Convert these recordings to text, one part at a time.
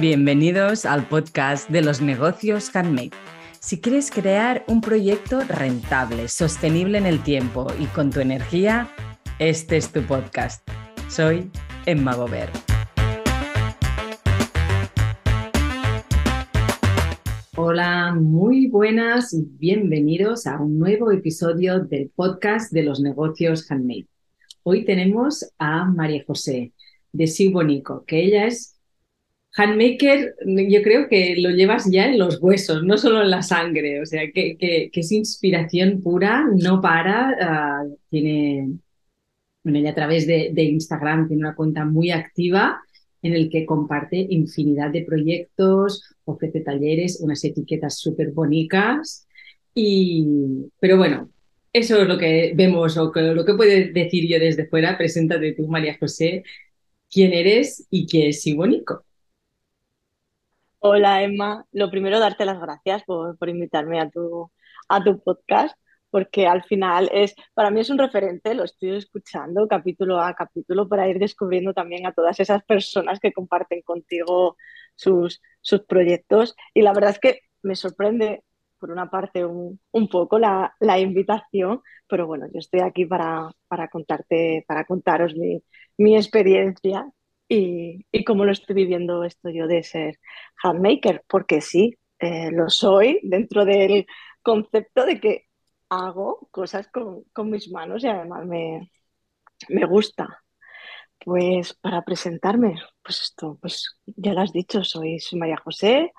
Bienvenidos al podcast de los negocios handmade. Si quieres crear un proyecto rentable, sostenible en el tiempo y con tu energía, este es tu podcast. Soy Emma Gober. Hola, muy buenas y bienvenidos a un nuevo episodio del podcast de los negocios handmade. Hoy tenemos a María José de Sibonico, que ella es handmaker, yo creo que lo llevas ya en los huesos, no solo en la sangre, o sea, que, que, es inspiración pura, no para, ah, tiene, bueno, ella a través de, Instagram tiene una cuenta muy activa en el que comparte infinidad de proyectos, ofrece talleres, unas etiquetas súper bonitas, y, pero bueno, eso es lo que vemos o lo que puedo decir yo desde fuera. Preséntate tú, María José, quién eres y qué es Sibonico. Hola Emma, lo primero darte las gracias por, invitarme a tu, a tu podcast, porque al final es, para mí es un referente, lo estoy escuchando capítulo a capítulo para ir descubriendo también a todas esas personas que comparten contigo sus, sus proyectos. Y la verdad es que me sorprende por una parte un, poco la, invitación, pero bueno, yo estoy aquí para, para contarte, para contaros mi, mi experiencia y, cómo lo estoy viviendo esto yo de ser handmaker, porque sí, eh, lo soy dentro del concepto de que hago cosas con, con mis manos y además me, me, gusta. Pues para presentarme, pues esto, pues ya lo has dicho, soy, María José,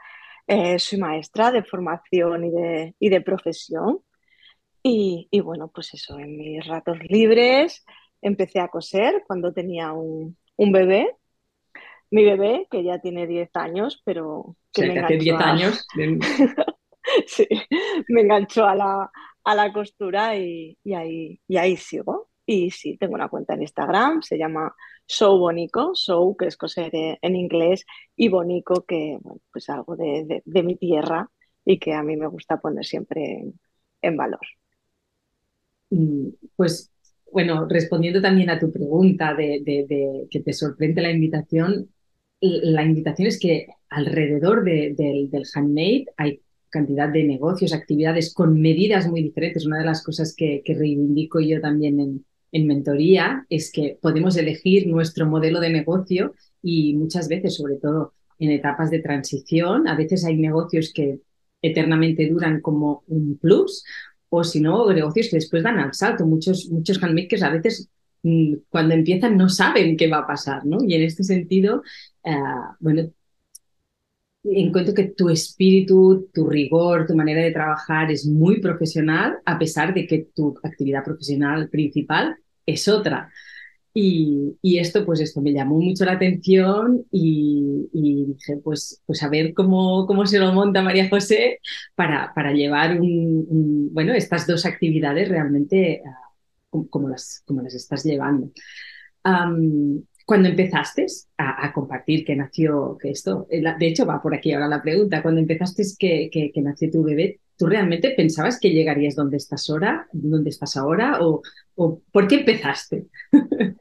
eh, soy maestra de formación y de, y de profesión. Y, y, bueno, pues eso, en mis ratos libres empecé a coser cuando tenía un, un bebé mi bebé, que ya tiene 10 años, pero que, me hace 10 años. sí, me enganchó a la, a la costura y, ahí, y ahí sigo. Y sí, tengo una cuenta en Instagram, se llama Show Bonico, Show, que es coser en inglés, y Bonico, que pues algo de, mi tierra y que a mí me gusta poner siempre en, valor. Mm, pues bueno, respondiendo también a tu pregunta de, de, que te sorprende la invitación, la invitación es que alrededor del handmade hay cantidad de negocios, actividades con medidas muy diferentes. Una de las cosas que, reivindico yo también en, en, mentoría es que podemos elegir nuestro modelo de negocio y muchas veces, sobre todo en etapas de transición, a veces hay negocios que eternamente duran como un plus o si no, negocios que después dan al salto. Muchos, muchos handmakers a veces cuando empiezan no saben qué va a pasar, ¿no? Y en este sentido, eh, bueno, encuentro que tu espíritu, tu rigor, tu manera de trabajar es muy profesional, a pesar de que tu actividad profesional principal es otra. Y, esto, pues esto me llamó mucho la atención y, dije, pues, pues a ver cómo, cómo se lo monta María José para, para llevar un, bueno, estas dos actividades realmente uh, como, las, como las estás llevando cuando empezaste a, compartir que nació, que esto, eh, de hecho va por aquí ahora la pregunta, cuando empezaste que, que, nació tu bebé, ¿tú realmente pensabas que llegarías donde estás ahora, donde estás ahora o, o por qué empezaste?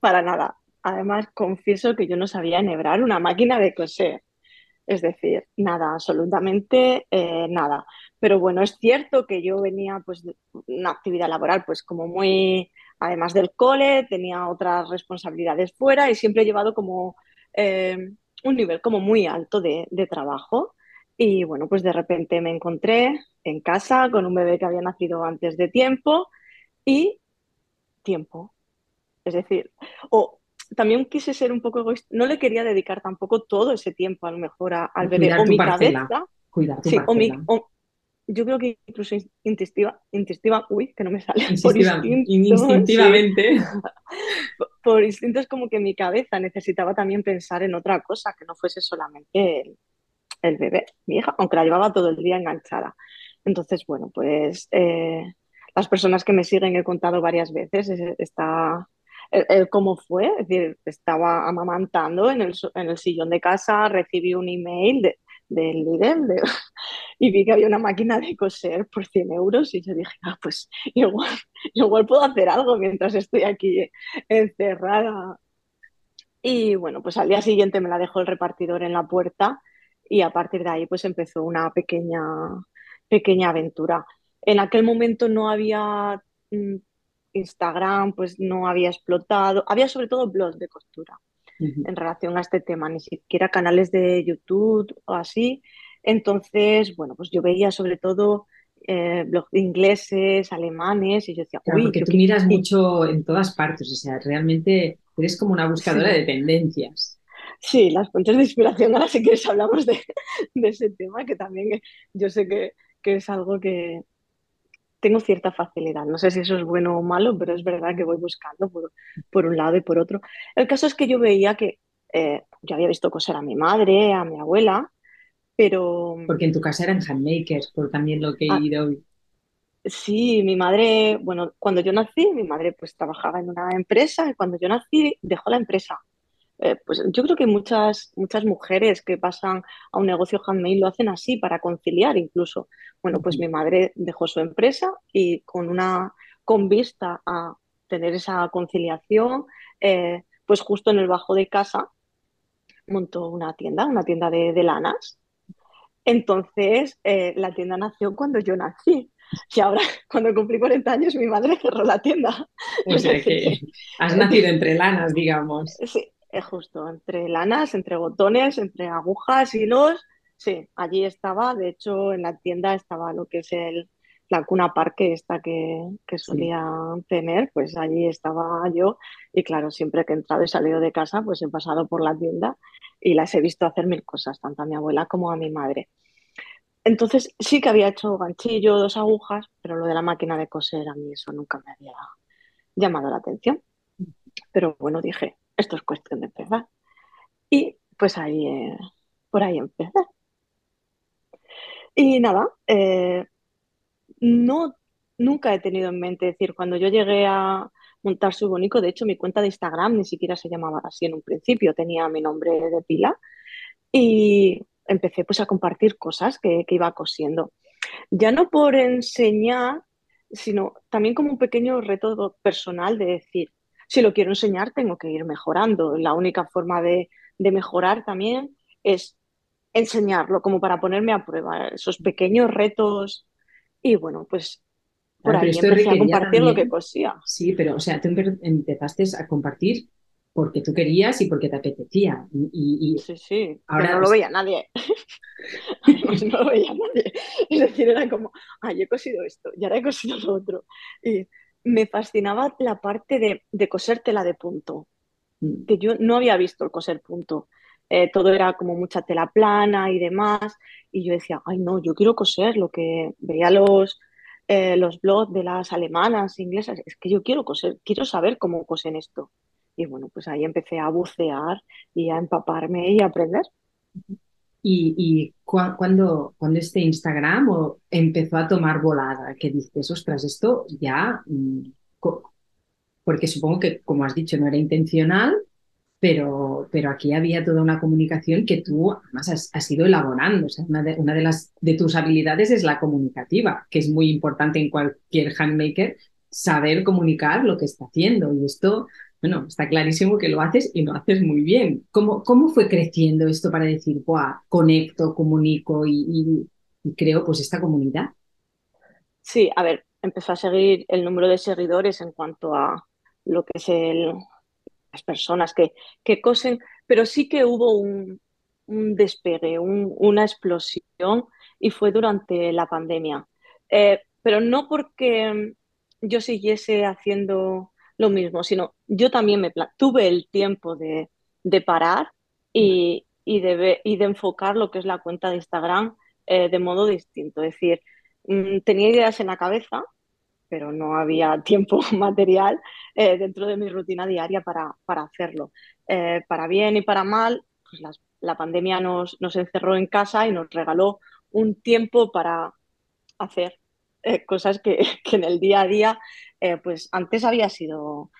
Para nada. Además, confieso que yo no sabía enhebrar una máquina de coser. Es decir, nada, absolutamente eh, nada. Pero bueno, es cierto que yo venía pues de una actividad laboral pues como muy además del cole, tenía otras responsabilidades fuera y siempre he llevado como eh, un nivel como muy alto de, trabajo. Y bueno, pues de repente me encontré en casa con un bebé que había nacido antes de tiempo y tiempo. Es decir, o también quise ser un poco egoísta, no le quería dedicar tampoco todo ese tiempo a lo mejor al bebé o mi cabeza. Cuidar tu o mi, yo creo que incluso instintiva, instintiva, uy, que no me sale. por instintivamente. Por instinto es como que mi cabeza necesitaba también pensar en otra cosa, que no fuese solamente el, bebé, mi hija, aunque la llevaba todo el día enganchada. Entonces, bueno, pues eh, las personas que me siguen he contado varias veces está el, cómo fue, es decir, estaba amamantando en el, el sillón de casa, recibí un email de, del Lidl y vi que había una máquina de coser por 100 euros y yo dije, ah, pues igual, igual puedo hacer algo mientras estoy aquí encerrada. Y bueno, pues al día siguiente me la dejó el repartidor en la puerta y a partir de ahí pues empezó una pequeña, pequeña aventura. En aquel momento no había mm, Instagram, pues no había explotado, había sobre todo blogs de costura en relación a este tema, ni siquiera canales de YouTube o así. Entonces, bueno, pues yo veía sobre todo eh, blogs ingleses, alemanes y yo decía, Claro, uy, porque yo tú miras mucho en todas partes, o sea, realmente eres como una buscadora sí, de tendencias. Sí, las fuentes de inspiración, ahora si quieres hablamos de, de ese tema, que también eh, yo sé que, que es algo que tengo cierta facilidad. No sé si eso es bueno o malo, pero es verdad que voy buscando por, por un lado y por otro. El caso es que yo veía que eh, yo había visto coser a mi madre, a mi abuela, pero Porque en tu casa eran handmakers, por también lo que he ah, ido. sí, mi madre, bueno, cuando yo nací, mi madre pues trabajaba en una empresa y cuando yo nací dejó la empresa eh, pues yo creo que muchas, muchas mujeres que pasan a un negocio handmade lo hacen así, para conciliar incluso. Bueno, pues mi madre dejó su empresa y con una, con vista a tener esa conciliación, eh, pues justo en el bajo de casa montó una tienda, una tienda de, de lanas. Entonces, eh, la tienda nació cuando yo nací. Y ahora, cuando cumplí 40 años, mi madre cerró la tienda. O sea que has nacido entre lanas, digamos. Sí, es justo, entre lanas, entre botones, entre agujas, hilos. Sí, allí estaba. De hecho, en la tienda estaba lo que es el, la cuna parque esta que, que Sí. solían tener, pues allí estaba yo. Y claro, siempre que he entrado y salido de casa, pues he pasado por la tienda y las he visto hacer mil cosas, tanto a mi abuela como a mi madre. Entonces sí que había hecho ganchillo, dos agujas, pero lo de la máquina de coser a mí eso nunca me había llamado la atención. Pero bueno, dije, esto es cuestión de empezar. Y pues ahí, eh, por ahí empecé. Y nada, eh, no, nunca he tenido en mente decir, cuando yo llegué a montar su bonito, de hecho mi cuenta de Instagram ni siquiera se llamaba así en un principio, tenía mi nombre de pila y empecé pues a compartir cosas que, que iba cosiendo. Ya no por enseñar, sino también como un pequeño reto personal de decir, si lo quiero enseñar, tengo que ir mejorando. La única forma de, de mejorar también es enseñarlo, como para ponerme a prueba, esos pequeños retos. Y bueno, pues por Claro, ahí empecé a compartir lo que cosía. sí, pero o sea, tú empe- empezaste a compartir porque tú querías y porque te apetecía. Y, Sí, sí, pero ahora, no lo sea, veía nadie. Además, no lo veía nadie. Es decir, era como, ah, yo he cosido esto y ahora he cosido lo otro. Y me fascinaba la parte de, de coser tela de punto, mm, que yo no había visto el coser punto. Eh, todo era como mucha tela plana y demás. Y yo decía, ay, no, yo quiero coser lo que veía los, eh, los blogs de las alemanas, inglesas. Es que yo quiero coser, quiero saber cómo cosen esto. Y bueno, pues ahí empecé a bucear y a empaparme y a aprender. Y, y cua- cuando, este Instagram empezó a tomar volada, que dices, ostras, esto ya, mm, porque supongo que, como has dicho, no era intencional, pero, pero aquí había toda una comunicación que tú además has, has ido elaborando. Una de las de tus habilidades es la comunicativa, que es muy importante en cualquier handmaker, saber comunicar lo que está haciendo. Y esto, bueno, está clarísimo que lo haces y lo haces muy bien. ¿Cómo, cómo fue creciendo esto para decir, Buah, conecto, comunico y, creo pues esta comunidad? Sí, a ver, empezó a seguir el número de seguidores en cuanto a lo que es el, las personas que, que cosen, pero sí que hubo un, un despegue, un- una explosión y fue durante la pandemia. Eh, pero no porque yo siguiese haciendo lo mismo, sino yo también me tuve el tiempo de, de parar y, y de, y de enfocar lo que es la cuenta de Instagram eh, de modo distinto. Es decir, mm, tenía ideas en la cabeza pero no había tiempo material eh, dentro de mi rutina diaria para, para hacerlo. Eh, para bien y para mal, pues las- la pandemia nos, nos encerró en casa y nos regaló un tiempo para hacer eh, cosas que, que en el día a día, eh, pues antes había sido,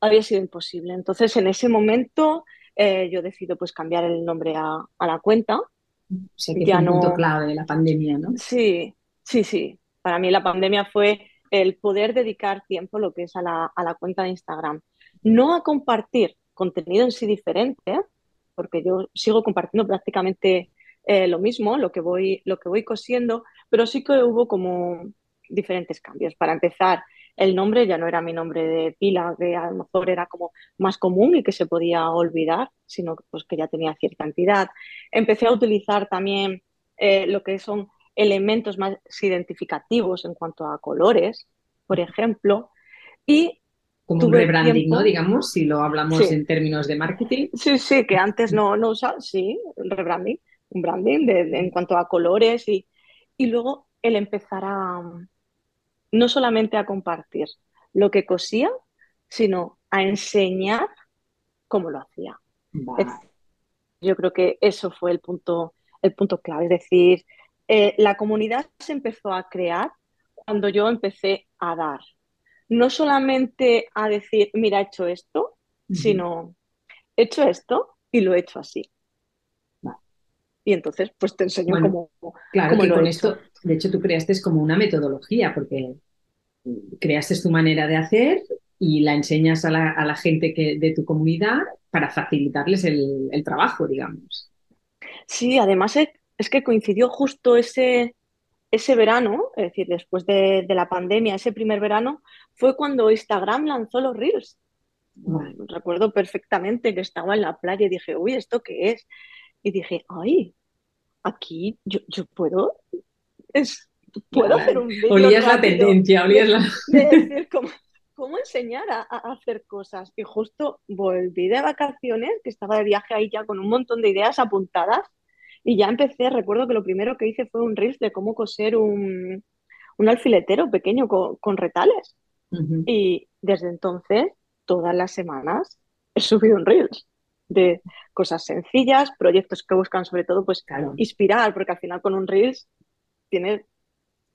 había sido imposible. Entonces, en ese momento, eh, yo decido pues cambiar el nombre a, a la cuenta. O sea que Ya un punto no, clave de la pandemia, ¿no? Sí, sí, sí. Para mí la pandemia fue el poder dedicar tiempo lo que es a la, a la cuenta de Instagram. No a compartir. contenido en sí diferente, porque yo sigo compartiendo prácticamente eh, lo mismo, lo que, voy, lo que voy cosiendo, pero sí que hubo como diferentes cambios. Para empezar, el nombre ya no era mi nombre de pila, que a lo mejor era como más común y que se podía olvidar, sino pues, que ya tenía cierta entidad. Empecé a utilizar también eh, lo que son elementos más identificativos en cuanto a colores, por ejemplo, y como un rebranding, ¿no? Digamos, si lo hablamos en términos de marketing. Sí, sí, que antes no, no usaba, sí, rebranding, un branding en cuanto a colores y, y luego el empezar a, no solamente a compartir lo que cosía, sino a enseñar cómo lo hacía. Yo creo que eso fue el punto, el punto clave, es decir, eh, la comunidad se empezó a crear cuando yo empecé a dar. No solamente a decir, mira, he hecho esto, sino he hecho esto y lo he hecho así. Y entonces, pues te enseño cómo. Claro, que con esto, de hecho, tú creaste como una metodología, porque creaste tu manera de hacer y la enseñas a la, gente que, de tu comunidad para facilitarles el, trabajo, digamos. Sí, además es, que coincidió justo ese, ese verano, es decir, después de, la pandemia, ese primer verano, fue cuando Instagram lanzó los Reels. Recuerdo perfectamente que estaba en la playa y dije, uy, ¿esto qué es? Y dije, ay, aquí yo, yo puedo, es, puedo hacer un vídeo. Olías la tendencia, olías la. De decir, ¿cómo, enseñar a, hacer cosas? Y justo volví de vacaciones, que estaba de viaje ahí ya con un montón de ideas apuntadas, y ya empecé. Recuerdo que lo primero que hice fue un reel de cómo coser un, un alfiletero pequeño con, retales. Y desde entonces, todas las semanas, he subido un reels de cosas sencillas, proyectos que buscan sobre todo pues inspirar, porque al final con un reels tienes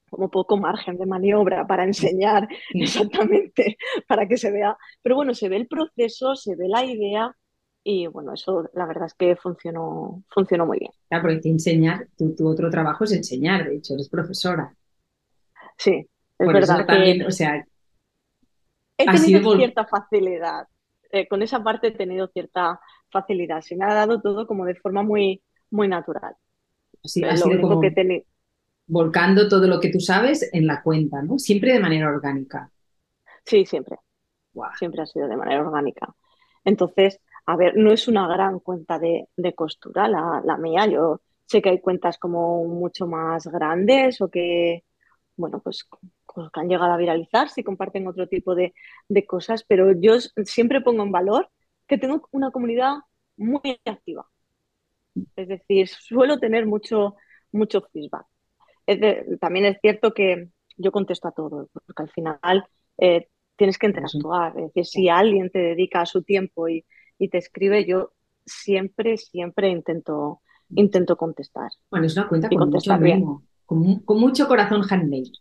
como poco margen de maniobra para enseñar exactamente, para que se vea. Pero bueno, se ve el proceso, se ve la idea y bueno, eso la verdad es que funcionó, funcionó muy bien. Claro, porque te enseñar, tu, tu otro trabajo es enseñar, de hecho, eres profesora. Sí, es verdad. también, o sea, he tenido cierta facilidad. Eh, con esa parte he tenido cierta facilidad. Se me ha dado todo como de forma muy, muy natural. Sí, ha sido como... que volcando todo lo que tú sabes en la cuenta, ¿no? Siempre de manera orgánica. Sí, siempre. Siempre ha sido de manera orgánica. Entonces, a ver, no es una gran cuenta de, costura la, mía. Yo sé que hay cuentas como mucho más grandes o que, bueno, pues, pues que han llegado a viralizar, si comparten otro tipo de, de cosas, pero yo siempre pongo en valor que tengo una comunidad muy activa. Es decir, suelo tener mucho, mucho feedback también es cierto que yo contesto a todo, porque al final eh, tienes que interactuar. Es decir, si alguien te dedica su tiempo y, te escribe, yo siempre, siempre intento, intento contestar. Bueno, es una cuenta con mucho, con, mucho corazón handmade.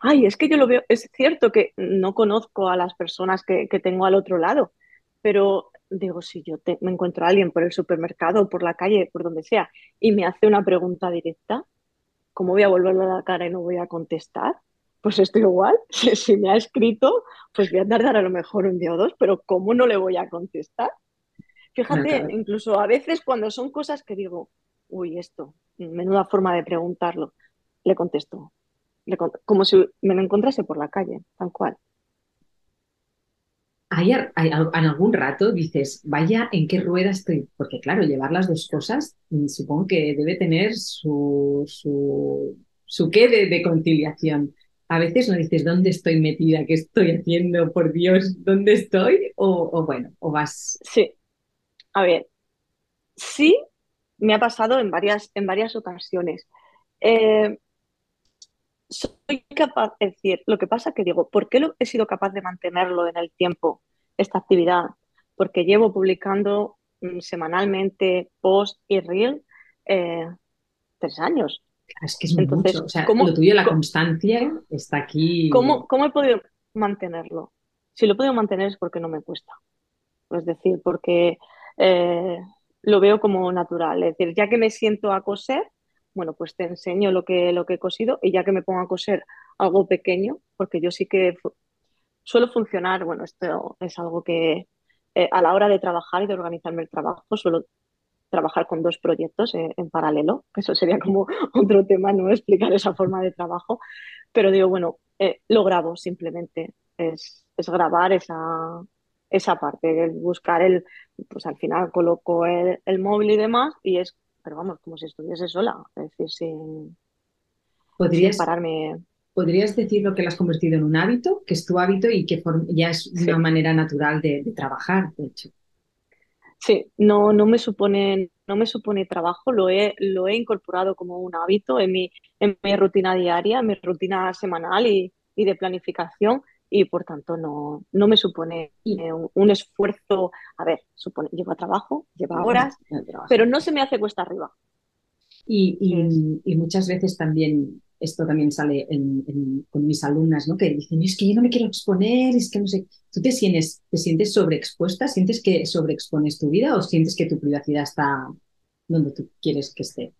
Ay, es que yo lo veo, es cierto que no conozco a las personas que, tengo al otro lado, pero digo, si yo me encuentro a alguien por el supermercado, por la calle, por donde sea, y me hace una pregunta directa, ¿cómo voy a volverle la cara y no voy a contestar? Pues estoy igual, si, me ha escrito, pues voy a tardar a lo mejor un día o dos, pero ¿cómo no le voy a contestar? Fíjate, incluso a veces cuando son cosas que digo, uy, esto, menuda forma de preguntarlo, le contesto, como si me lo encontrase por la calle, tal cual. ¿Hay, en algún rato dices, vaya, ¿en qué rueda estoy? Porque claro, llevar las dos cosas mm, supongo que debe tener su, su, qué de, conciliación. A veces no dices, ¿dónde estoy metida? ¿Qué estoy haciendo? Por Dios, ¿dónde estoy? O, bueno, o vas... Sí, a ver, sí me ha pasado en varias, en varias ocasiones. Eh, soy capaz, de decir, lo que pasa que digo, ¿por qué he sido capaz de mantenerlo en el tiempo, esta actividad? Porque llevo publicando mm, semanalmente post y reel eh, tres años. Es que es mucho. O sea, lo tuyo, la constancia, está aquí. ¿cómo, ¿Cómo he podido mantenerlo? Si lo he podido mantener es porque no me cuesta. Es decir, porque eh, lo veo como natural. Es decir, ya que me siento a coser, bueno, pues te enseño lo que, lo que he cosido y ya que me pongo a coser algo pequeño, porque yo sí que suelo funcionar, bueno, esto es algo que, eh, a la hora de trabajar y de organizarme el trabajo, suelo trabajar con dos proyectos en, en paralelo, eso sería como otro tema, no explicar esa forma de trabajo, pero digo, bueno, eh, lo grabo simplemente, es, es grabar esa, esa parte, el buscar el, pues al final coloco el, el móvil y demás y es, pero vamos, como si estuviese sola, es decir, sin, sin ¿Podrías, pararme. podrías decir lo que lo has convertido en un hábito, que es tu hábito y que ya es una manera natural de, de trabajar, de hecho? sí, no, no me supone, no me supone trabajo, lo he, lo he incorporado como un hábito en mi, en mi rutina diaria, en mi rutina semanal y, y de planificación y por tanto no, no me supone un, un esfuerzo, a ver, supone, lleva trabajo, lleva horas, trabajo. pero no se me hace cuesta arriba. Y, y- y muchas veces también, esto también sale en- en- con mis alumnas, ¿no? Que dicen, es que yo no me quiero exponer, es que no sé. ¿Tú te sientes, te sientes sobreexpuesta? ¿Sientes que sobreexpones tu vida o sientes que tu privacidad está donde tú quieres que esté?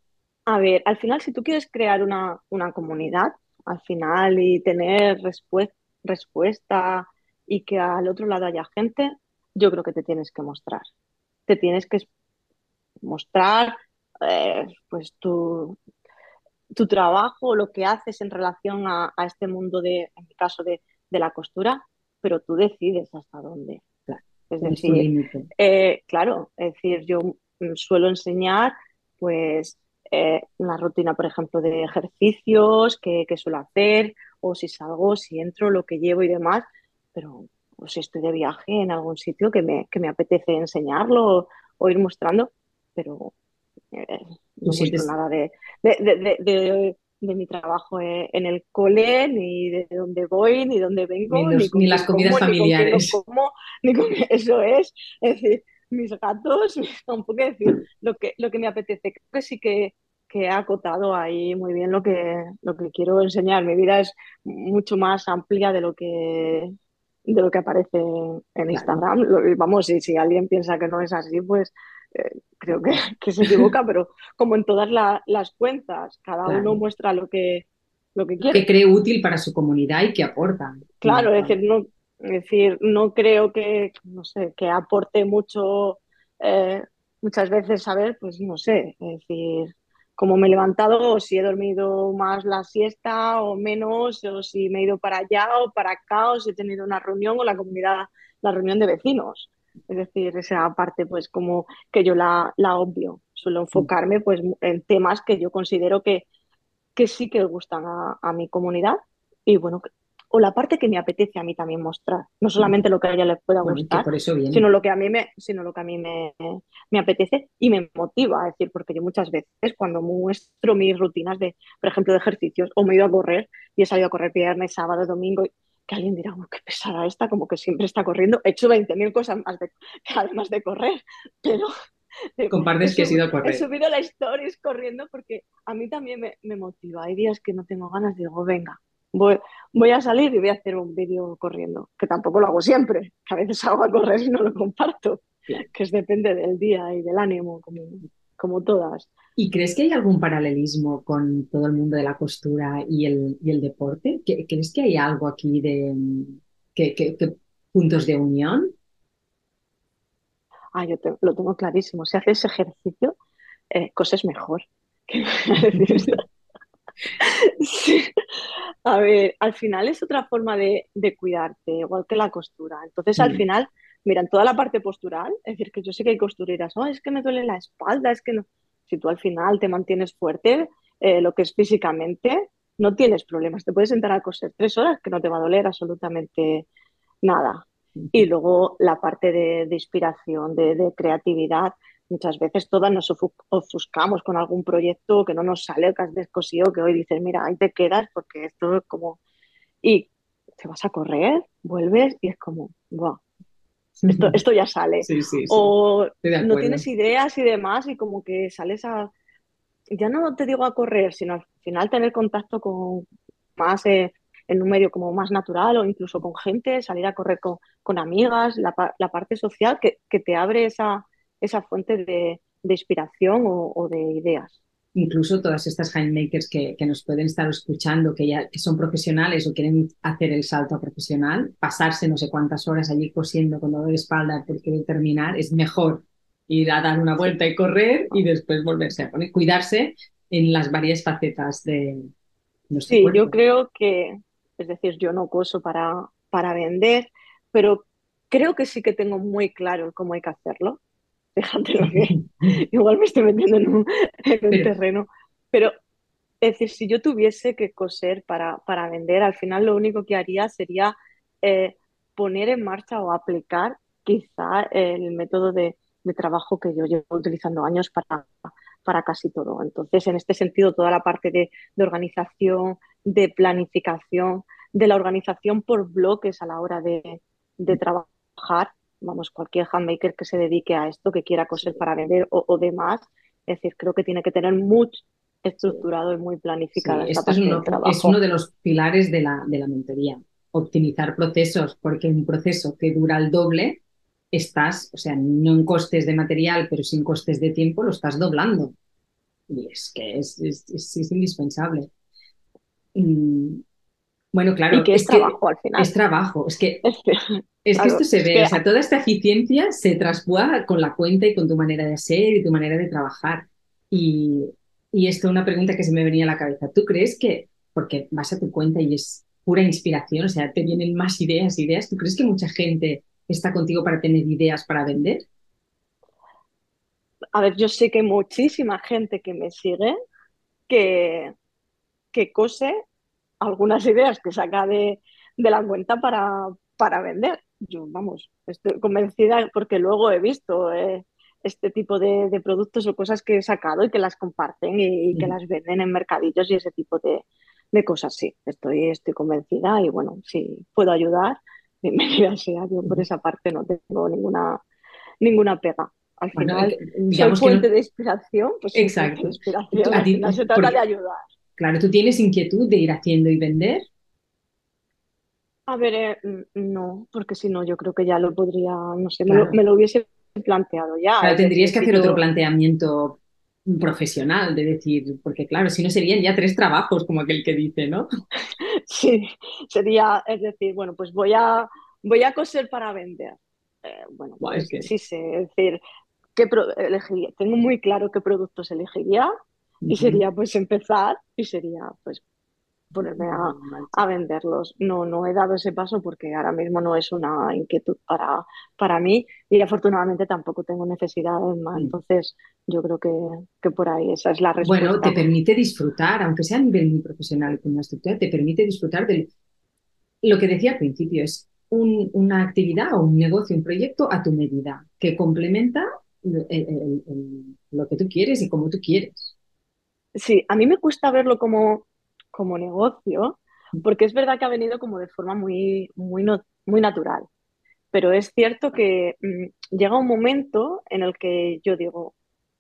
a ver, al final, si tú quieres crear una, una comunidad, al final, y tener respuesta, respuesta y que al otro lado haya gente, yo creo que te tienes que mostrar. Te tienes que mostrar eh, pues tu, tu trabajo, lo que haces en relación a, a este mundo de, en mi caso, de, de la costura, pero tú decides hasta dónde. Es decir, eh, claro, es decir, yo mm, suelo enseñar pues eh, una rutina, por ejemplo, de ejercicios que, que suelo hacer, o si salgo, si entro, lo que llevo y demás, pero o si estoy de viaje en algún sitio que me, que me apetece enseñarlo o, o ir mostrando, pero eh, no sientes nada de, de, de, de, mi trabajo eh, en el cole, ni de dónde voy, ni dónde vengo, ni los, ni con las comidas como, ni familiares. como, ni con eso es. Es decir, mis gatos, un poco decir, lo que, lo que me apetece. Creo que sí que, que he acotado ahí muy bien lo que, lo que quiero enseñar. Mi vida es mucho más amplia de lo que, de lo que aparece en Claro, Instagram. Vamos, y si alguien piensa que no es así, pues eh, creo que, que se equivoca, pero como en todas la- las cuentas, cada uno muestra lo que, lo que Lo que quiere. cree útil para su comunidad y que aporta. Claro, es decir, no, es decir, no creo que, no sé, que aporte mucho eh, muchas veces, saber, pues no sé, es decir, cómo me he levantado, o si he dormido más la siesta o menos, o si me he ido para allá o para acá, o si he tenido una reunión o la comunidad, la reunión de vecinos. Es decir, esa parte, pues como que yo la, la obvio. Suelo Mm. enfocarme pues en temas que yo considero que que sí que gustan a, a mi comunidad y bueno, o la parte que me apetece a mí también mostrar, no solamente lo que a ella les pueda Bueno, gustar, por eso viene. sino lo que a mí me, sino lo que a mí me, me apetece y me motiva, es decir, porque yo muchas veces cuando muestro mis rutinas de, por ejemplo, de ejercicios o me he ido a correr y he salido a correr viernes, sábado, domingo, que alguien dirá, oh, qué pesada esta, como que siempre está corriendo, he hecho 20.000 cosas más de, además de correr, pero he, Compartes que sub, ido a he correr. subido la stories corriendo porque a mí también me, me, motiva. Hay días que no tengo ganas, digo, venga, voy, voy, a salir y voy a hacer un vídeo corriendo, que tampoco lo hago siempre, que a veces salgo a correr y no lo comparto, que es depende del día y del ánimo, como, como todas. ¿Y crees que hay algún paralelismo con todo el mundo de la costura y el, y el deporte? ¿Crees que hay algo aquí de que, que, que puntos de unión? Ah, yo te, lo tengo clarísimo. Si haces ejercicio, eh, coses mejor. sí. A ver, al final es otra forma de, de, cuidarte, igual que la costura. Entonces, al final, mira, en toda la parte postural, es decir, que yo sé que hay costureras, oh, es que me duele la espalda, es que no. Si tú al final te mantienes fuerte, eh, lo que es físicamente, no tienes problemas. Te puedes sentar a coser tres horas que no te va a doler absolutamente nada. Y luego la parte de, de inspiración, de, de, creatividad. Muchas veces todas nos ofuscamos con algún proyecto que no nos sale, que has descosido, que hoy dices, mira, ahí te quedas porque esto es como... Y te vas a correr, vuelves y es como, wow, esto, esto ya sale. Sí, sí, sí. O no tienes ideas y demás y como que sales a... Ya no te digo a correr, sino al final tener contacto con más... Eh, en un medio como más natural o incluso con gente, salir a correr con, con amigas, la, la, parte social que, que, te abre esa, esa fuente de, de inspiración o, o, de ideas. incluso todas estas handmakers que, que nos pueden estar escuchando, que ya que son profesionales o quieren hacer el salto a profesional, pasarse no sé cuántas horas allí cosiendo con dolor de espalda porque terminar, es mejor ir a dar una vuelta y correr y después volverse a poner, cuidarse en las varias facetas de nuestro Sí, cuerpo. yo creo que, es decir, yo no coso para, para vender, pero creo que sí que tengo muy claro cómo hay que hacerlo. Fíjate lo que igual me estoy metiendo en un, en un Pero- terreno, pero es decir, si yo tuviese que coser para, para vender, al final lo único que haría sería eh, poner en marcha o aplicar quizá el método de, de trabajo que yo llevo utilizando años para, para casi todo. Entonces, en este sentido, toda la parte de, de organización, de planificación, de la organización por bloques a la hora de, de trabajar, vamos, cualquier handmaker que se dedique a esto, que quiera coser Sí. para vender o, o demás, es decir, creo que tiene que tener mucho estructurado y muy Sí, planificada esta esto es parte uno, del trabajo. es uno de los pilares de la, de la mentoría, optimizar procesos, porque un proceso que dura el doble, estás, o sea, no en costes de material, pero sin costes de tiempo, lo estás doblando. Y es que es, es, es- es indispensable. Mm, Bueno, claro, y que es, es que trabajo al final. es trabajo, es que Es que, es que claro, esto se ve, que- o sea, toda esta eficiencia se traspúa con la cuenta y con tu manera de ser y tu manera de trabajar. Y, y esto una pregunta que se me venía a la cabeza. ¿Tú crees que, porque vas a tu cuenta y es pura inspiración, o sea, te vienen más ideas, ideas, ¿tú crees que mucha gente está contigo para tener ideas para vender? a ver, yo sé que hay muchísima gente que me sigue que, que cose algunas ideas que saca de, de la cuenta para, para vender. Yo, vamos, estoy convencida porque luego he visto eh, este tipo de, de productos o cosas que he sacado y que las comparten y, y que Ujú. las venden en mercadillos y ese tipo de, de cosas. Sí, estoy, estoy convencida y bueno, si puedo ayudar, bienvenida sea. Yo por Ujú. esa parte no tengo ninguna, ninguna pega. Al Bueno, final, eh, soy que fuente no- de inspiración, pues Exacto. de inspiración. Al final se trata porque- de ayudar. Claro, tú tienes inquietud de ir haciendo y vender. A ver, eh, mm, no, porque si no, yo creo que ya lo podría, no sé, me, lo, me lo hubiese planteado ya. Claro, tendrías que hacer si otro yo- planteamiento profesional, de decir, porque claro, si no serían ya tres trabajos, como aquel que dice, ¿no? Sí, sería, es decir, bueno, pues voy a, voy a coser para vender. Eh, bueno, pues es que- sí sé, es decir, ¿qué elegiría? Tengo muy claro qué productos elegiría y sería pues empezar y sería pues ponerme a, a venderlos. No, no he dado ese paso porque ahora mismo no es una inquietud para, para mí y afortunadamente tampoco tengo necesidades más. Mm. Entonces, yo creo que, que por ahí esa es la respuesta. Bueno, te permite disfrutar, aunque sea a nivel muy profesional con una estructura, te permite disfrutar de lo que decía al principio, es un- una actividad o un negocio, un proyecto a tu medida, que complementa el- el- el- lo que tú quieres y como tú quieres. Sí, a mí me cuesta verlo como, como negocio porque es verdad que ha venido como de forma muy, muy, no- muy natural. Pero es cierto que mm, llega un momento en el que yo digo,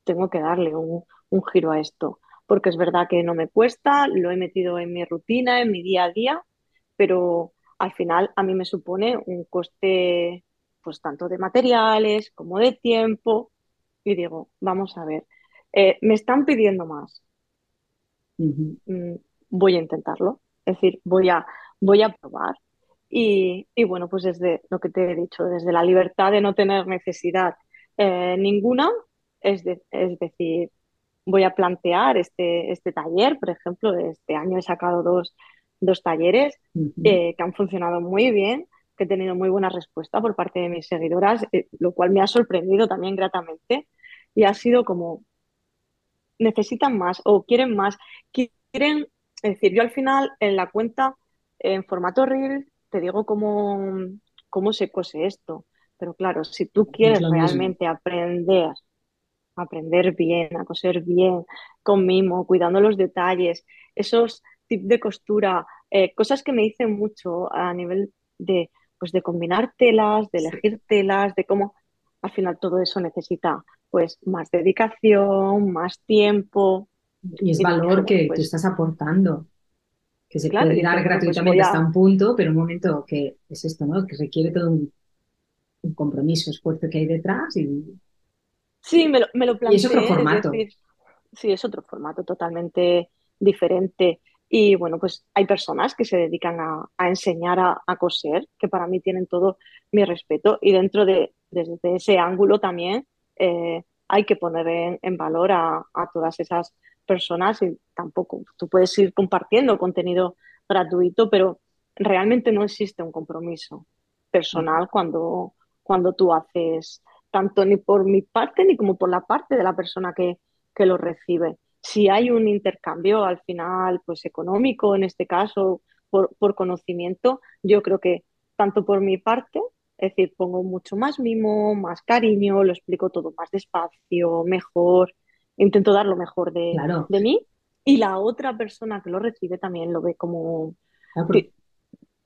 tengo que darle un, un giro a esto, porque es verdad que no me cuesta, lo he metido en mi rutina, en mi día a día, pero al final a mí me supone un coste, pues tanto de materiales como de tiempo, y digo, vamos a ver, eh, me están pidiendo más, Mm, voy a intentarlo, es decir, voy a, voy a probar. Y, y bueno, pues desde lo que te he dicho, desde la libertad de no tener necesidad eh, ninguna, es, de- es decir, voy a plantear este, este taller, por ejemplo, este año he sacado dos, dos talleres eh, que han funcionado muy bien, que he tenido muy buena respuesta por parte de mis seguidoras, eh, lo cual me ha sorprendido también gratamente. Y ha sido como, necesitan más o quieren más, quieren, es decir, yo al final en la cuenta, en formato reel, te digo cómo, cómo se cose esto, pero claro, si tú quieres realmente aprender, aprender bien, a coser bien, con mimo, cuidando los detalles, esos tips de costura, eh, cosas que me dicen mucho a nivel de, pues de combinar telas, de elegir telas, de cómo al final todo eso necesita pues más dedicación, más tiempo. Y es Y valor que pues- tú estás aportando, que se Claro, puede dar pues gratuitamente hasta un punto, pero un momento que es esto, ¿no? Que requiere todo un, un compromiso, esfuerzo que hay detrás y, Sí, me lo, me lo y es otro planteé, es formato. decir, sí, es otro formato totalmente diferente. Y bueno, pues hay personas que se dedican a, a enseñar a, a, coser, que para mí tienen todo mi respeto. Y dentro de desde ese ángulo también eh, hay que poner en, en valor a, a, todas esas personas y tampoco, tú puedes ir compartiendo contenido gratuito, pero realmente no existe un compromiso personal cuando, cuando tú haces tanto ni por mi parte ni como por la parte de la persona que, que lo recibe si hay un intercambio al final, pues económico en este caso, por, por, conocimiento, yo creo que tanto por mi parte, es decir, pongo mucho más mimo, más cariño, lo explico todo más despacio, mejor, intento dar lo mejor de, claro. de mí y la otra persona que lo recibe también lo ve como... Claro,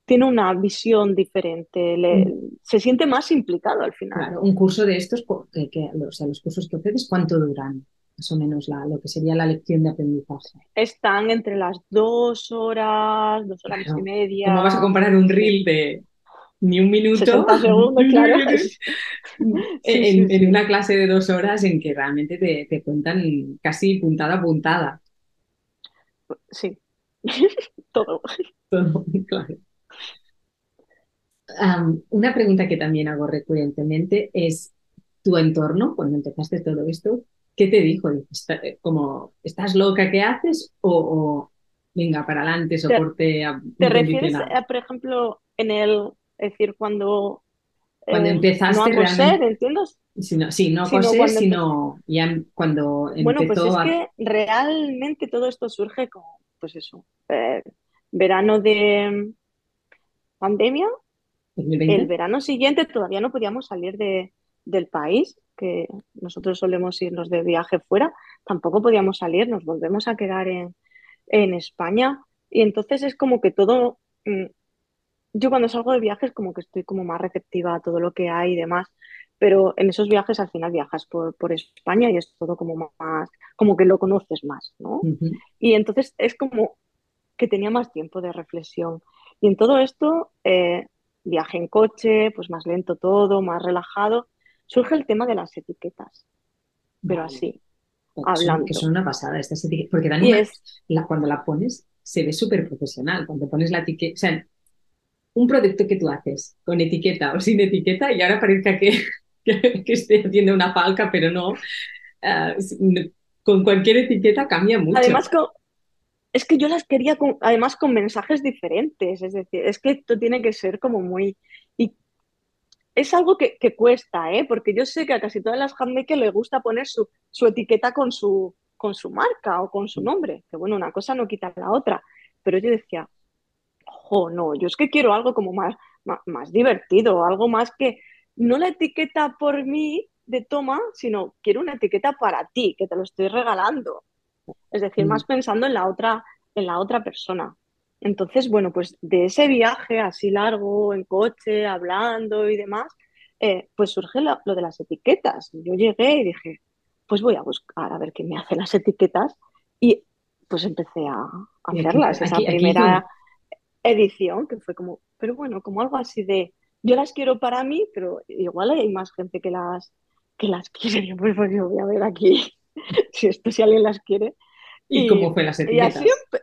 tiene una visión diferente, le, Mm. se siente más implicado al final. claro, un curso de estos, po- que, que- o sea, los cursos que ofreces, ¿cuánto duran? Más o menos la, lo que sería la lección de aprendizaje. Están entre las dos horas, dos horas y media. ¿Cómo vas a comparar un reel de ni un minuto 60 segundos, claro. En, sí, en sí. una clase de dos horas en que realmente te, te cuentan casi puntada a puntada? Sí. Todo. Todo, claro. Una pregunta que también hago recurrentemente es tu entorno, cuando empezaste todo esto, ¿qué te dijo? ¿Está- eh, Como, ¿estás loca? ¿Qué haces? O, o, venga, para adelante, ¿Te, soporte a- te refieres, a, por ejemplo, en el, es decir, cuando Cuando eh, no empezaste a coser, ¿entiendes? si no, sí, no coser, empe- sino ya cuando Bueno, pues empezó es a que realmente todo esto surge como, pues eso, eh, verano de pandemia, el 2020. verano siguiente todavía no podíamos salir de, del país, que nosotros solemos irnos de viaje fuera, tampoco podíamos salir, nos volvemos a quedar en, en España y entonces es como que todo, mm, yo cuando salgo de viajes como que estoy como más receptiva a todo lo que hay y demás, pero en esos viajes al final viajas por, por España y es todo como más, como que lo conoces más, ¿no? Ujú. Y entonces es como que tenía más tiempo de reflexión. Y en todo esto, eh, viaje en coche, pues más lento todo, más relajado, surge el tema de las etiquetas, pero Vale. así, Que son, que son hablando. una pasada estas etiquetas, porque dan Y una, es, la, cuando la pones se ve súper profesional, cuando pones la etiqueta, o sea, un producto que tú haces con etiqueta o sin etiqueta y ahora parezca que, que, que esté haciendo una falca, pero no, ah, con cualquier etiqueta cambia mucho. además, con, es que yo las quería con, además con mensajes diferentes, es decir, es que esto tiene que ser como muy... Es algo que, que cuesta, ¿eh? Porque yo sé que a casi todas las handmakers les gusta poner su, su etiqueta con su, con su marca o con su nombre, que bueno, una cosa no quita la otra, pero yo decía, oh, no, yo es que quiero algo como más, más, más divertido, algo más que no la etiqueta por mí de toma, sino quiero una etiqueta para ti, que te lo estoy regalando. Es decir, Mm. más pensando en la otra, en la otra persona. Entonces, bueno, pues de ese viaje así largo, en coche, hablando y demás, eh, pues surge lo, lo de las etiquetas. Yo llegué y dije, pues voy a buscar a ver quién me hace las etiquetas y pues empecé a, a hacerlas. Esa aquí, primera edición, que fue como, pero bueno, como algo así de, yo las quiero para mí, pero igual hay más gente que las, que las quiere. Yo, pues, pues yo voy a ver aquí si esto, si alguien las quiere. ¿Y Y, cómo fue las y así, etiquetas?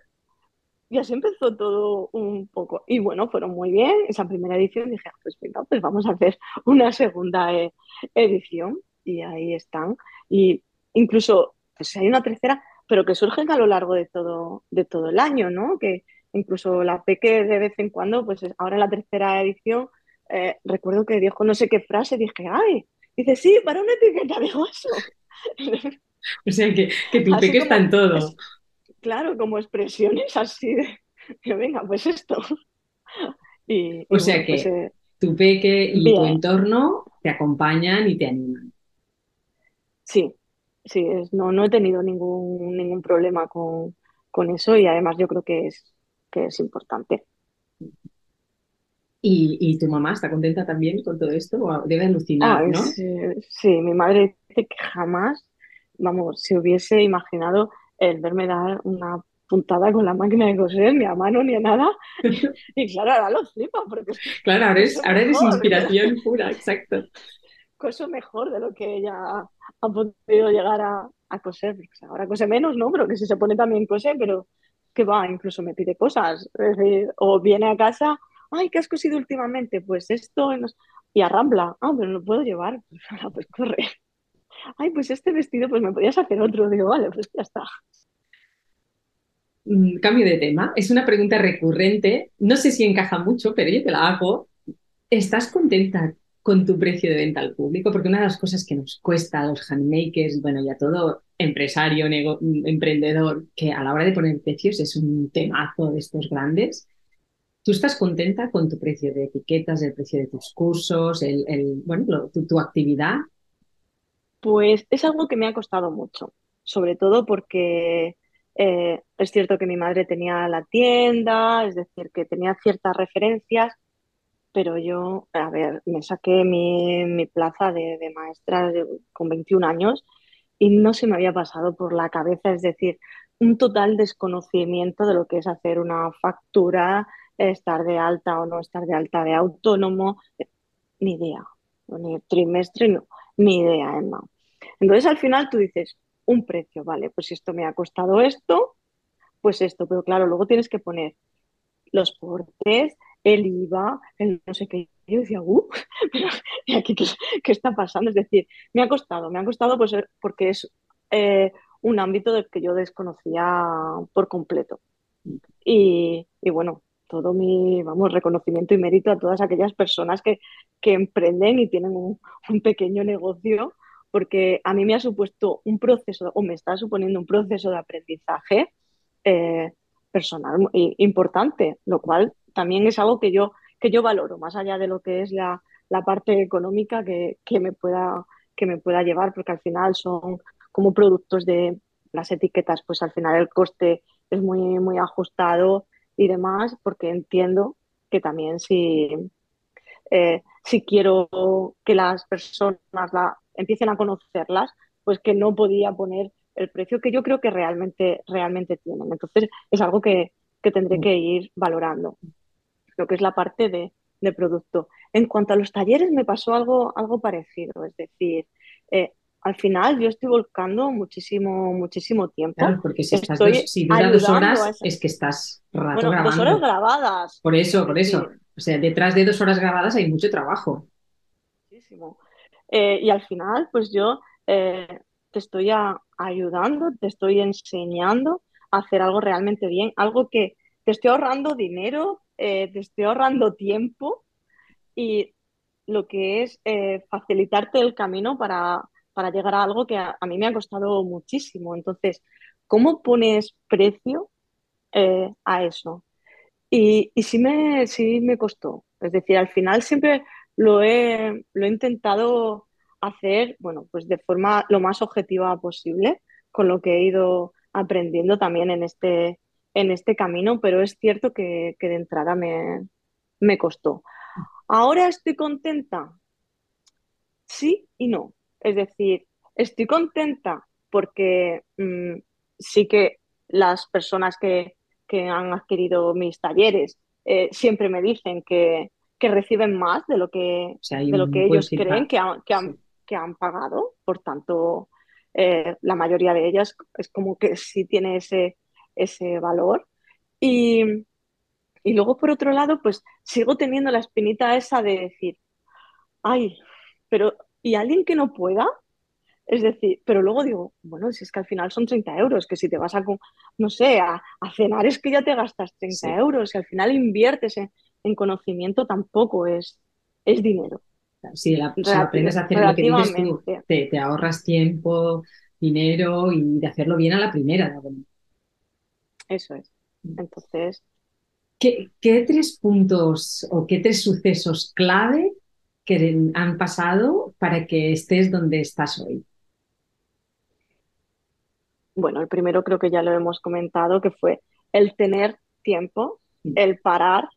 Y así empezó todo un poco. Y bueno, fueron muy bien. Esa primera edición dije, "Ah, pues venga, pues vamos a hacer una segunda eh, edición. Y ahí están. Y incluso, pues hay una tercera, pero que surgen a lo largo de todo, de todo el año, ¿no? Que incluso la Peque de vez en cuando, pues ahora en la tercera edición, eh, recuerdo que dijo no sé qué frase, dije, ay, dice, sí, para una etiqueta, digo eso. O sea, que, que tu Así peque está en todo. es, claro, como expresiones así de, de, venga, pues esto. Y, O y sea bueno, pues que eh, tu peque y tu entorno te acompañan y te animan. sí, sí, es, no, no he tenido ningún, ningún problema con, con eso y además yo creo que es, que es importante. ¿Y, y tu mamá está contenta también con todo esto? O debe alucinar, Ay, ¿no? sí, sí, mi madre dice que jamás, vamos, se hubiese imaginado el verme dar una puntada con la máquina de coser, ni a mano ni a nada. Y, claro, ahora lo flipa, porque es que Claro, ahora, es, ahora eres inspiración pura, exacto. coso mejor de lo que ella ha podido llegar a, a coser, ahora cose menos, ¿no? Pero que si se pone también cose, pero que va, incluso me pide cosas, o viene a casa, ay, ¿qué has cosido últimamente? Pues esto, y arrambla, ah, pero no lo puedo llevar, pues ahora pues corre. Ay, pues este vestido, pues me podías hacer otro, digo, vale, pues ya está. Mm, cambio de tema, es una pregunta recurrente, no sé si encaja mucho, pero yo te la hago. ¿Estás contenta con tu precio de venta al público? Porque una de las cosas que nos cuesta a los handmakers, bueno, y a todo empresario, emprendedor, que a la hora de poner precios es un temazo de estos grandes. ¿Tú estás contenta con tu precio de etiquetas, el precio de tus cursos, el, bueno, tu, actividad? Pues es algo que me ha costado mucho, sobre todo porque eh, es cierto que mi madre tenía la tienda, es decir, que tenía ciertas referencias, pero yo, a ver, me saqué mi, plaza de, maestra con 21 años y no se me había pasado por la cabeza, es decir, un total desconocimiento de lo que es hacer una factura, estar de alta o no estar de alta de autónomo, ni idea, ni trimestre, no, ni idea, Emma. Entonces al final tú dices, un precio, vale, pues esto me ha costado esto, pues esto, pero claro, luego tienes que poner los portes, el IVA, el no sé qué. Yo decía, uh, pero aquí qué, está pasando? Es decir, me ha costado, me ha costado pues, eh, porque es eh, un ámbito del que yo desconocía por completo. Y, bueno, todo mi, vamos, reconocimiento y mérito a todas aquellas personas que, que emprenden y tienen un, pequeño negocio, porque a mí me ha supuesto un proceso, o me está suponiendo un proceso de aprendizaje eh, personal importante, lo cual también es algo que yo, que yo valoro, más allá de lo que es la, parte económica que, me pueda, que me pueda llevar, porque al final son como productos de las etiquetas, pues al final el coste es muy, muy ajustado y demás, porque entiendo que también si, eh, si quiero que las personas la, empiecen a conocerlas, pues que no podía poner el precio que yo creo que realmente, realmente tienen. Entonces es algo que, que tendré que ir valorando lo que es la parte de, producto. En cuanto a los talleres, me pasó algo, algo parecido, es decir, eh, al final yo estoy volcando muchísimo, muchísimo tiempo. Claro, porque si, estás dos, si dura dos horas, es que estás rato bueno, Dos horas grabadas. Por eso, por eso. O sea, detrás de dos horas grabadas hay mucho trabajo. Muchísimo. Eh, y al final, pues yo eh, te estoy ayudando, te estoy enseñando a hacer algo realmente bien, algo que te estoy ahorrando dinero, eh, te estoy ahorrando tiempo y lo que es facilitarte el camino para, llegar a algo que a, mí me ha costado muchísimo. Entonces, ¿cómo pones precio a eso? Y, y sí, me, sí me costó. Es decir, al final siempre lo he, lo he intentado hacer, bueno, pues de forma lo más objetiva posible, con lo que he ido aprendiendo también en este, en este camino, pero es cierto que, de entrada me, me costó. Ahora estoy contenta, sí y no. Es decir, estoy contenta porque mm, sí que las personas que, han adquirido mis talleres eh, siempre me dicen que, reciben más de lo que, de lo que ellos creen que han, que, han, pagado. Por tanto, eh, la mayoría de ellas es como que sí tiene ese, ese valor. Y, y luego, por otro lado, pues sigo teniendo la espinita esa de decir, ay, pero ¿y alguien que no pueda? Es decir, pero luego digo, bueno, si es que al final son 30 euros, que si te vas a, no sé, a, cenar es que ya te gastas 30 euros, y al final inviertes en, conocimiento tampoco es, es dinero. Si, aprendes a hacer lo que dices tú, te, te, ahorras tiempo, dinero y de hacerlo bien a la primera. Eso es. Entonces. ¿Qué, tres puntos o qué tres sucesos clave que han pasado para que estés donde estás hoy? Bueno, el primero creo que ya lo hemos comentado, que fue el tener tiempo, el parar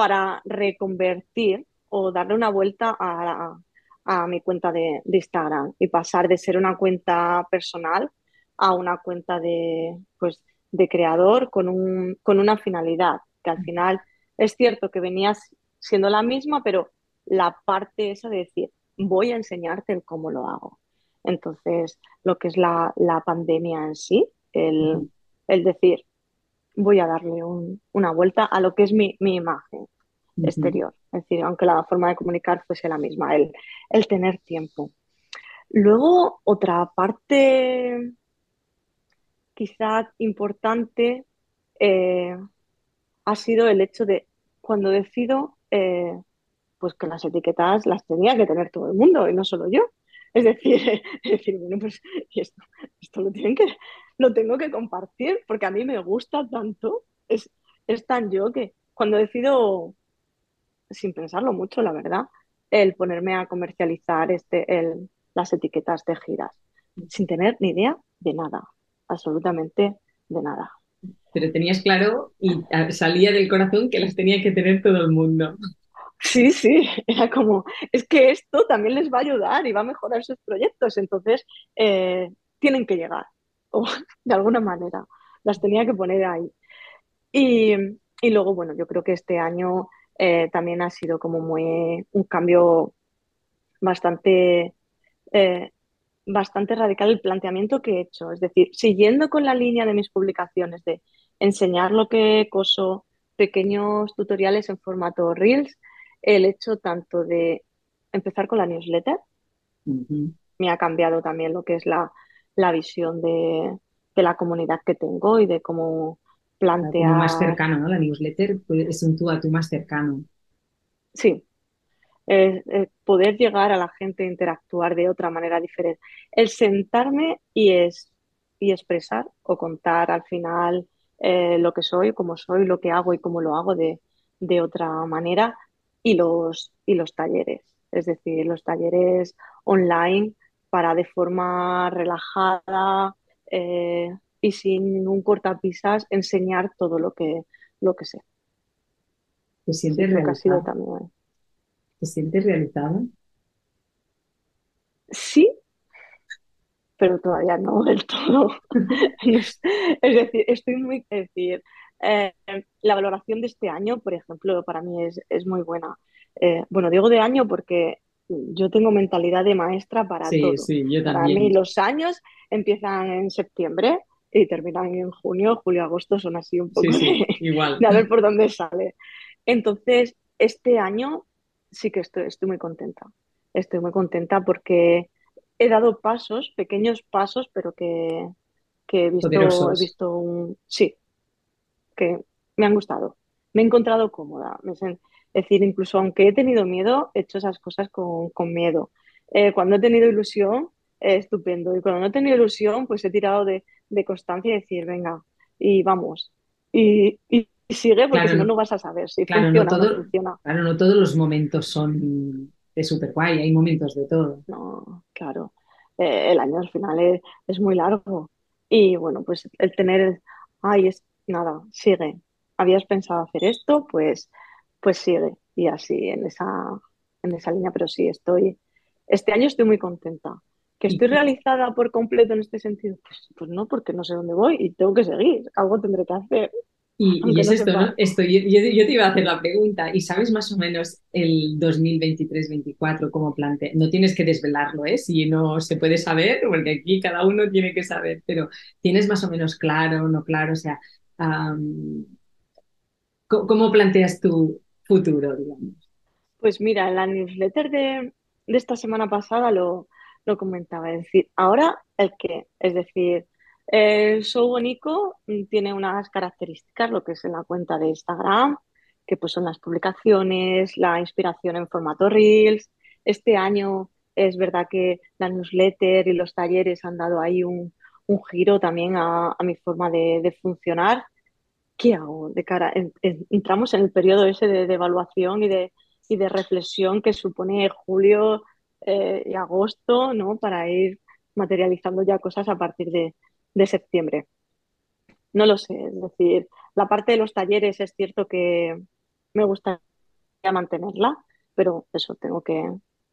para reconvertir o darle una vuelta a, mi cuenta de, de, Instagram y pasar de ser una cuenta personal a una cuenta de, pues, de creador con, un, con una finalidad, que al final es cierto que venías siendo la misma, pero la parte esa de decir, voy a enseñarte el cómo lo hago. Entonces, lo que es la, la pandemia en sí, el, el decir, voy a darle un- una vuelta a lo que es mi, mi imagen exterior. Es decir, aunque la forma de comunicar fuese la misma, el, el tener tiempo. Luego, otra parte quizá importante eh, ha sido el hecho de cuando decido eh, pues que las etiquetas las tenía que tener todo el mundo y no solo yo. Es decir, es decir bueno, pues esto lo, tienen que, lo tengo que compartir porque a mí me gusta tanto, es, es tan yo que cuando decido, sin pensarlo mucho, la verdad, el ponerme a comercializar este, el, las etiquetas de giras, sin tener ni idea de nada, absolutamente de nada. Pero tenías claro y salía del corazón que las tenía que tener todo el mundo. Sí, sí, era como, es que esto también les va a ayudar y va a mejorar sus proyectos, entonces eh, tienen que llegar, o de alguna manera, las tenía que poner ahí. Y, y luego, bueno, yo creo que este año eh, también ha sido como muy un cambio bastante, eh, bastante radical el planteamiento que he hecho, es decir, siguiendo con la línea de mis publicaciones de enseñar lo que coso, pequeños tutoriales en formato Reels, el hecho tanto de empezar con la newsletter, me ha cambiado también lo que es la, la visión de, de la comunidad que tengo y de cómo Como más plantear, cercano, ¿no? La newsletter pues, es un tú a tú más cercano. sí, eh, eh, poder llegar a la gente e interactuar de otra manera diferente. El sentarme y, es, y expresar o contar al final eh, lo que soy, cómo soy, lo que hago y cómo lo hago de, de otra manera y los, y los talleres, es decir, los talleres online para de forma relajada eh, y sin ningún cortapisas enseñar todo lo que, lo que sé. ¿Te Sí, sientes sido realizada? también. ¿Te sientes realizada? Sí, pero todavía no del todo. Es, es decir, estoy muy, es decir, eh, la valoración de este año, por ejemplo, para mí es, es muy buena. Eh, bueno, digo de año porque yo tengo mentalidad de maestra para Sí, todo. sí, yo Para mí los años empiezan en septiembre y terminan en junio, julio, agosto, son así un poco sí, de, igual. de a ver por dónde sale. Entonces, este año sí que estoy, estoy muy contenta. Estoy muy contenta porque he dado pasos, pequeños pasos, pero que, que he visto, he visto un, sí, que me han gustado. Me he encontrado cómoda. Me es decir, incluso aunque he tenido miedo, he hecho esas cosas con, con miedo. Eh, cuando he tenido ilusión, eh, estupendo. Y cuando no he tenido ilusión, pues he tirado de, de constancia y decir, venga, y vamos. Y, sigue, porque Claro, si no, no, vas a saber si claro, funciona o no funciona. claro, no todos los momentos son de súper guay, hay momentos de todo. No, claro. Eh, el año al final es, es muy largo. Y bueno, pues el tener, ay, es nada, sigue. ¿Habías pensado hacer esto? Pues, pues sigue. Y así en esa, en esa línea, pero sí, estoy, este año estoy muy contenta. ¿Que estoy realizada por completo en este sentido? Pues, pues no, porque no sé dónde voy y tengo que seguir. Algo tendré que hacer, y, y es no esto. ¿no? Esto, yo, yo- yo te iba a hacer la pregunta, ¿y sabes más o menos el 2023-24 cómo plantea? No tienes que desvelarlo, ¿eh? Si no se puede saber, porque aquí cada uno tiene que saber, pero ¿tienes más o menos claro, no claro? O sea, ¿cómo, cómo planteas tu futuro, digamos? Pues mira, la newsletter de, esta semana pasada lo, comentaba, es decir, ahora el qué, es decir, el show mm, tiene unas características, lo que es en la cuenta de Instagram, que pues son las publicaciones, la inspiración en formato Reels. Este año es verdad que la newsletter y los talleres han dado ahí un, giro también a, mi forma de funcionar ¿qué hago de cara? en- en- entramos en el periodo ese de, evaluación y de, y de reflexión que supone julio eh, y agosto, ¿no? Para ir materializando ya cosas a partir de, de septiembre. No lo sé, es decir, la parte de los talleres es cierto que me gustaría mantenerla, pero eso tengo que,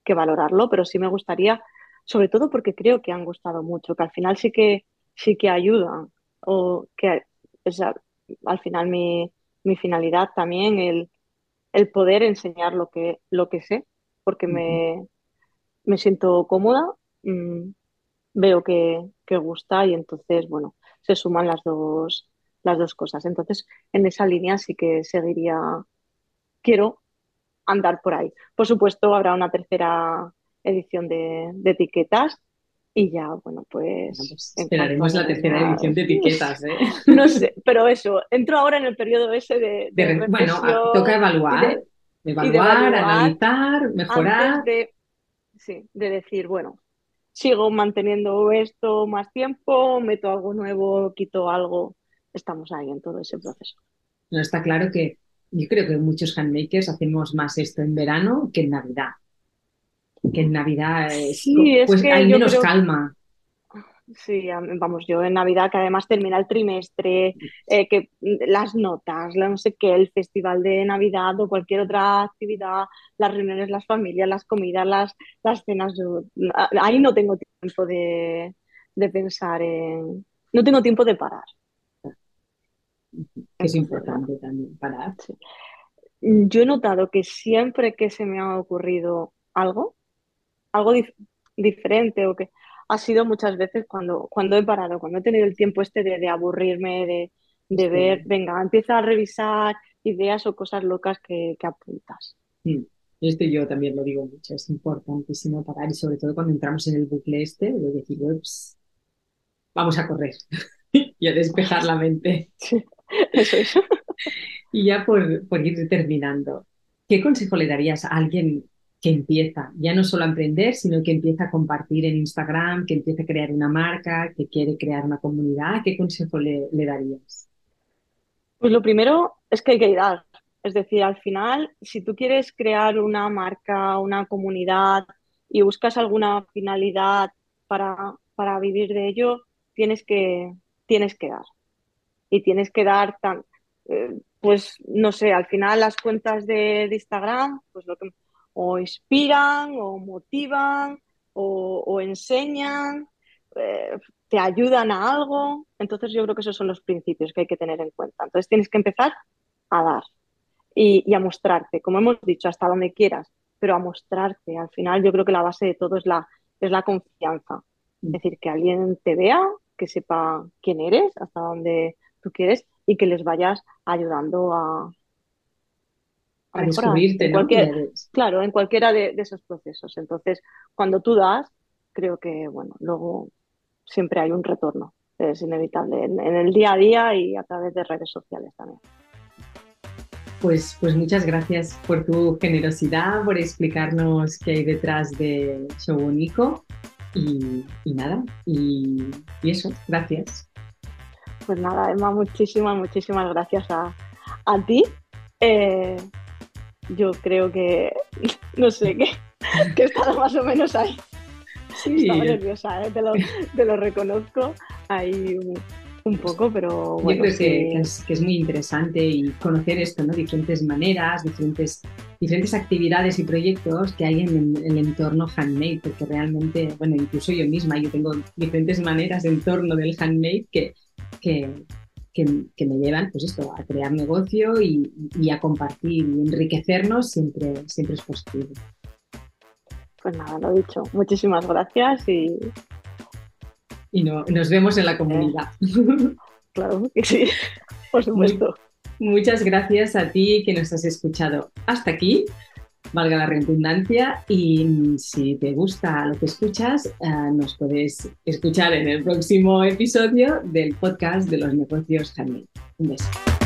que valorarlo, pero sí me gustaría, sobre todo porque creo que han gustado mucho, que al final sí que, sí que ayudan, o que o al final mi, mi finalidad también el, el poder enseñar lo que, lo que sé, porque me, me siento cómoda, mm, veo que, que gusta y entonces, bueno, se suman las dos, las dos cosas. Entonces, en esa línea sí que seguiría, quiero andar por ahí. Por supuesto, habrá una tercera edición de, etiquetas y ya, bueno, pues... pues esperaremos la tercera edición de etiquetas, ¿eh? No sé, pero eso, entro ahora en el periodo ese de... bueno, toca evaluar, evaluar, analizar, mejorar. De, sí, de decir, bueno, sigo manteniendo esto más tiempo, meto algo nuevo, quito algo. Estamos ahí en todo ese proceso. No, está claro que yo creo que muchos handmakers hacemos más esto en verano que en Navidad. Que en Navidad es, pues hay menos calma. Sí, vamos, yo en Navidad, que además termina el trimestre, eh, que las notas, no sé qué, el festival de Navidad o cualquier otra actividad, las reuniones, las familias, las comidas, las, las cenas, ahí no tengo tiempo de, pensar en... No tengo tiempo de parar. Es importante también parar. Yo he notado que siempre que se me ha ocurrido algo, algo diferente o que ha sido muchas veces cuando, cuando he parado, cuando he tenido el tiempo este de, aburrirme, de, ver, venga, empieza a revisar ideas o cosas locas que, apuntas. Mm. Esto yo también lo digo mucho, es importantísimo parar y sobre todo cuando entramos en el bucle este, de decir, ups, vamos a correr y a despejar la mente. eso es. y ya por, por ir terminando, ¿qué consejo le darías a alguien que empieza, ya no solo a emprender, sino que empieza a compartir en Instagram, que empieza a crear una marca, que quiere crear una comunidad, ¿qué consejo le, darías? Pues lo primero es que hay que dar. Es decir, al final, si tú quieres crear una marca, una comunidad y buscas alguna finalidad para, para vivir de ello, tienes que, tienes que dar. Y tienes que dar tan, eh, pues no sé, al final las cuentas de, de Instagram, pues lo que o inspiran o motivan o, enseñan, eh, te ayudan a algo. Entonces yo creo que esos son los principios que hay que tener en cuenta. Entonces tienes que empezar a dar y, a mostrarte, como hemos dicho, hasta donde quieras, pero a mostrarte. Al final yo creo que la base de todo es la, es la confianza. Es decir, que alguien te vea, que sepa quién eres, hasta dónde tú quieres y que les vayas ayudando a, a, descubrirte, claro, en cualquiera de, esos procesos. Entonces, cuando tú das, creo que, bueno, luego siempre hay un retorno. Es inevitable en, el día a día y a través de redes sociales también. Pues, pues muchas gracias por tu generosidad, por explicarnos qué hay detrás de Showunico y, y nada, y, eso, gracias. Pues nada, Emma, muchísimas, muchísimas gracias a, a ti. Eh, yo creo que, no sé, que, que estaba más o menos ahí. Sí. Estaba nerviosa, ¿eh? te, lo, te, lo, reconozco ahí un, poco, pero bueno. Yo creo que, es, que, es, muy interesante y conocer esto, ¿no? Diferentes maneras, diferentes, diferentes actividades y proyectos que hay en, el entorno handmade, porque realmente, bueno, incluso yo misma, yo tengo diferentes maneras en torno del handmade que, que, que, me llevan pues esto, a crear negocio y, a compartir y enriquecernos siempre, siempre es positivo. Pues nada, lo dicho. Muchísimas gracias y... Y nos vemos en la comunidad. claro que sí, por supuesto. muchas gracias a ti que nos has escuchado hasta aquí valga la redundancia. Y si te gusta lo que escuchas, eh, nos puedes escuchar en el próximo episodio del podcast de los negocios handmade. Un beso.